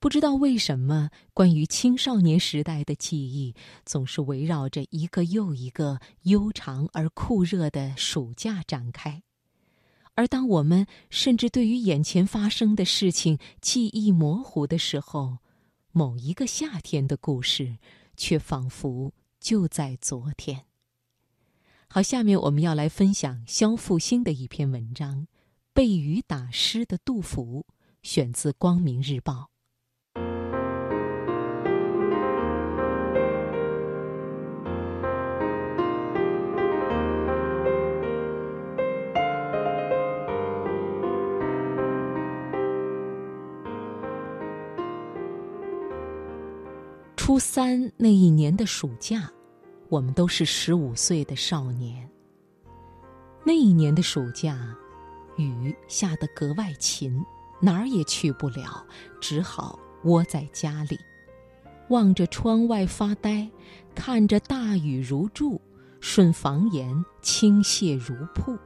不知道为什么，关于青少年时代的记忆总是围绕着一个又一个悠长而酷热的暑假展开。而当我们甚至对于眼前发生的事情记忆模糊的时候，某一个夏天的故事却仿佛就在昨天。好，下面我们要来分享肖复兴的一篇文章《被雨打湿的杜甫》，选自《光明日报》。初三那一年的暑假，我们都是十五岁的少年。那一年的暑假，雨下得格外勤，哪儿也去不了，只好窝在家里，望着窗外发呆，看着大雨如注，顺房檐倾泻如瀑，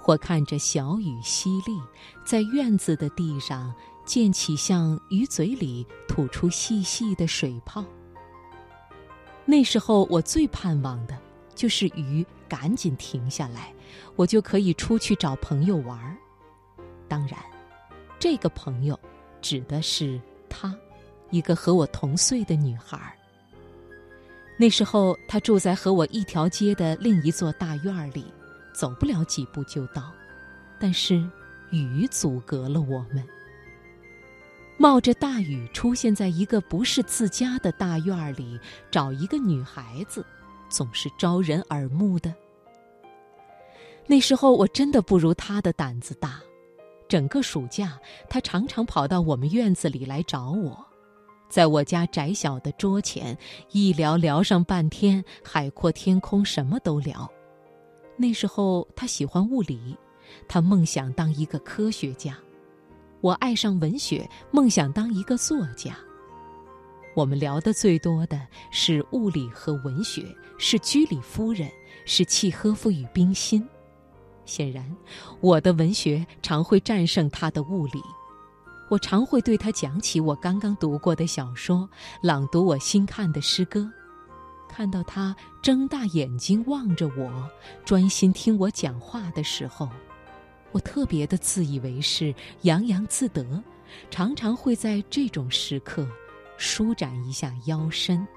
或看着小雨淅沥，在院子的地上。溅起像鱼嘴里吐出细细的水泡。那时候我最盼望的就是鱼赶紧停下来，我就可以出去找朋友玩儿。当然，这个朋友指的是她，一个和我同岁的女孩儿。那时候她住在和我一条街的另一座大院里，走不了几步就到，但是雨阻隔了我们。冒着大雨出现在一个不是自家的大院里，找一个女孩子，总是招人耳目的。那时候我真的不如他的胆子大，整个暑假他常常跑到我们院子里来找我，在我家窄小的桌前一聊聊上半天，海阔天空，什么都聊。那时候他喜欢物理，他梦想当一个科学家。我爱上文学，梦想当一个作家。我们聊的最多的是物理和文学，是居里夫人，是契诃夫与冰心。显然，我的文学常会战胜他的物理。我常会对他讲起我刚刚读过的小说，朗读我新看的诗歌。看到他睁大眼睛望着我，专心听我讲话的时候。我特别的自以为是，洋洋自得，常常会在这种时刻舒展一下腰身。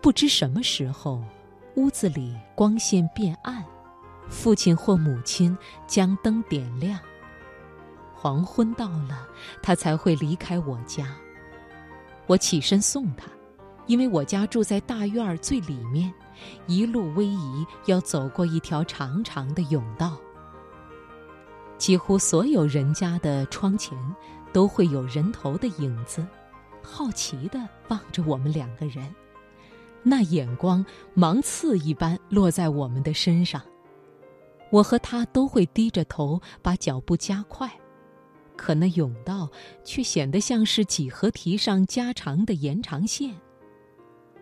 不知什么时候，屋子里光线变暗，父亲或母亲将灯点亮。黄昏到了，他才会离开我家。我起身送他，因为我家住在大院儿最里面。一路逶迤，要走过一条长长的甬道。几乎所有人家的窗前都会有人头的影子，好奇地望着我们两个人，那眼光芒刺一般落在我们的身上。我和他都会低着头，把脚步加快，可那甬道却显得像是几何题上加长的延长线。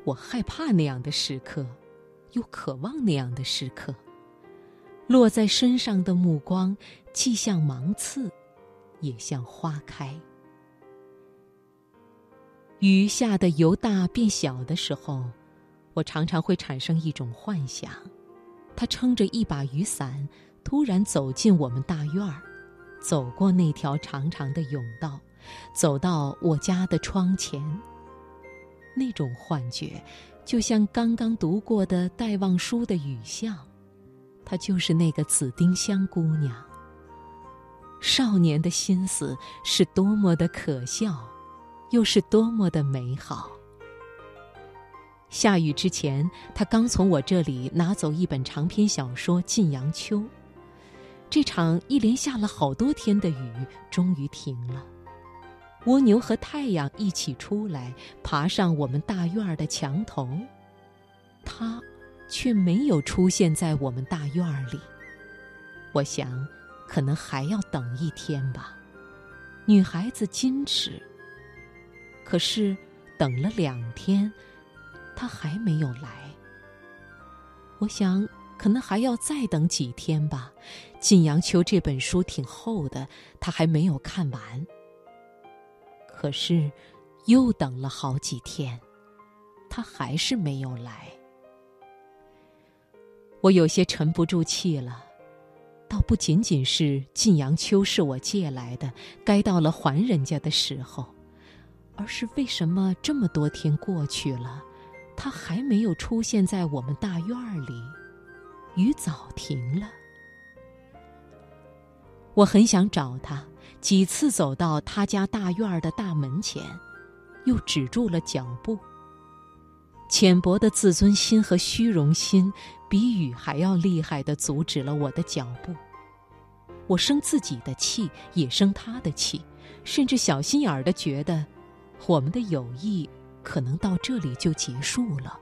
我害怕那样的时刻。又渴望那样的时刻，落在身上的目光，既像芒刺，也像花开。雨下的由大变小的时候，我常常会产生一种幻想：他撑着一把雨伞，突然走进我们大院儿，走过那条长长的甬道，走到我家的窗前。那种幻觉。就像刚刚读过的戴望舒的雨巷，她就是那个紫丁香姑娘。少年的心思是多么的可笑，又是多么的美好。下雨之前，他刚从我这里拿走一本长篇小说《晋阳秋》。这场一连下了好多天的雨终于停了。蜗牛和太阳一起出来，爬上我们大院儿的墙头。他，却没有出现在我们大院里。我想，可能还要等一天吧。女孩子矜持。可是，等了两天，他还没有来。我想，可能还要再等几天吧。《晋阳秋》这本书挺厚的，他还没有看完。可是，又等了好几天，他还是没有来。我有些沉不住气了，倒不仅仅是晋阳秋是我借来的，该到了还人家的时候，而是为什么这么多天过去了，他还没有出现在我们大院里？雨早停了，我很想找他，几次走到他家大院的大门前，又止住了脚步。浅薄的自尊心和虚荣心，比雨还要厉害的阻止了我的脚步。我生自己的气，也生他的气，甚至小心眼儿的觉得，我们的友谊可能到这里就结束了。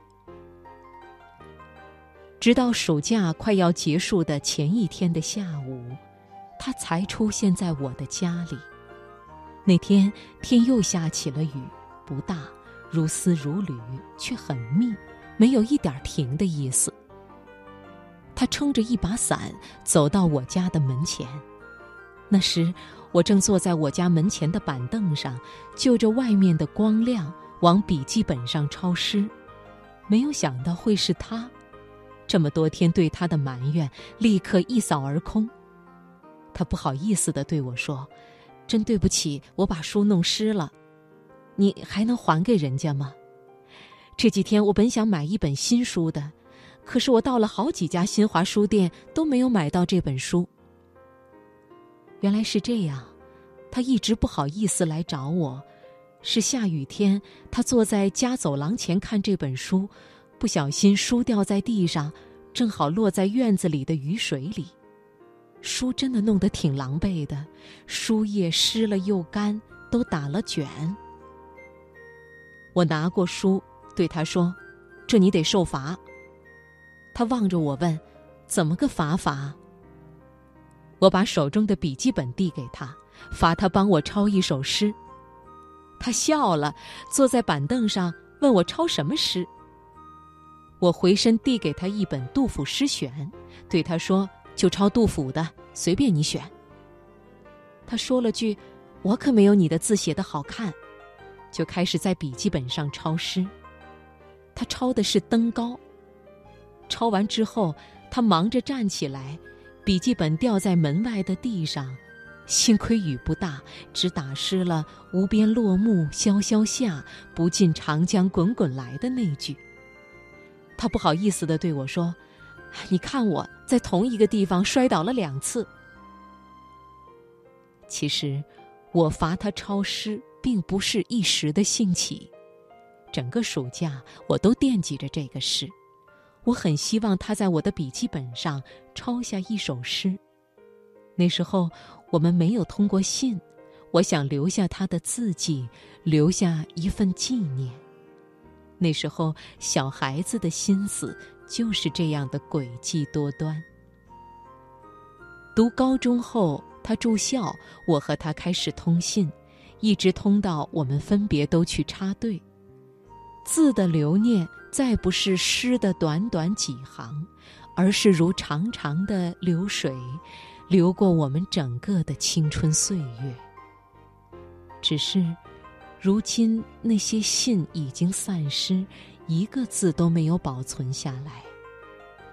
直到暑假快要结束的前一天的下午，他才出现在我的家里。那天天又下起了雨，不大。如丝如缕，却很密，没有一点停的意思。他撑着一把伞走到我家的门前，那时我正坐在我家门前的板凳上，就着外面的光亮往笔记本上抄诗。没有想到会是他，这么多天对他的埋怨立刻一扫而空。他不好意思的对我说：“真对不起，我把书弄湿了。”你还能还给人家吗？这几天我本想买一本新书的，可是我到了好几家新华书店都没有买到这本书。原来是这样，他一直不好意思来找我。是下雨天，他坐在家走廊前看这本书，不小心书掉在地上，正好落在院子里的雨水里。书真的弄得挺狼狈的，书页湿了又干，都打了卷。我拿过书，对他说：“这你得受罚。”他望着我问：“怎么个罚法？”我把手中的笔记本递给他，罚他帮我抄一首诗。他笑了，坐在板凳上问我抄什么诗。我回身递给他一本杜甫诗选，对他说：“就抄杜甫的，随便你选。”他说了句：“我可没有你的字写的好看。”就开始在笔记本上抄诗。他抄的是《登高》。抄完之后，他忙着站起来，笔记本掉在门外的地上。幸亏雨不大，只打湿了“无边落木萧萧下，不尽长江滚滚来的”那句。他不好意思地对我说：“你看我在同一个地方摔倒了两次。”其实，我罚他抄诗。并不是一时的兴起，整个暑假我都惦记着这个事。我很希望他在我的笔记本上抄下一首诗。那时候我们没有通过信，我想留下他的字迹，留下一份纪念。那时候小孩子的心思就是这样的诡计多端。读高中后，他住校，我和他开始通信。一直通到我们分别都去插队，字的留念再不是诗的短短几行，而是如长长的流水，流过我们整个的青春岁月。只是，如今那些信已经散失，一个字都没有保存下来，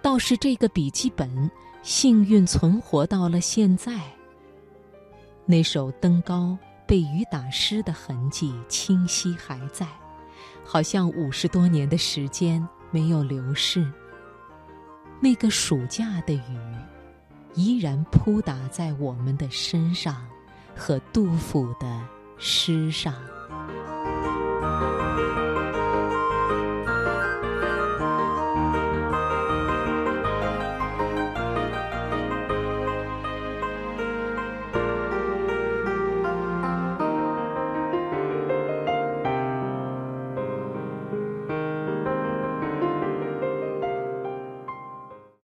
倒是这个笔记本幸运存活到了现在。那首《登高》。被雨打湿的痕迹清晰还在，好像五十多年的时间没有流逝。那个暑假的雨，依然扑打在我们的身上，和杜甫的诗上。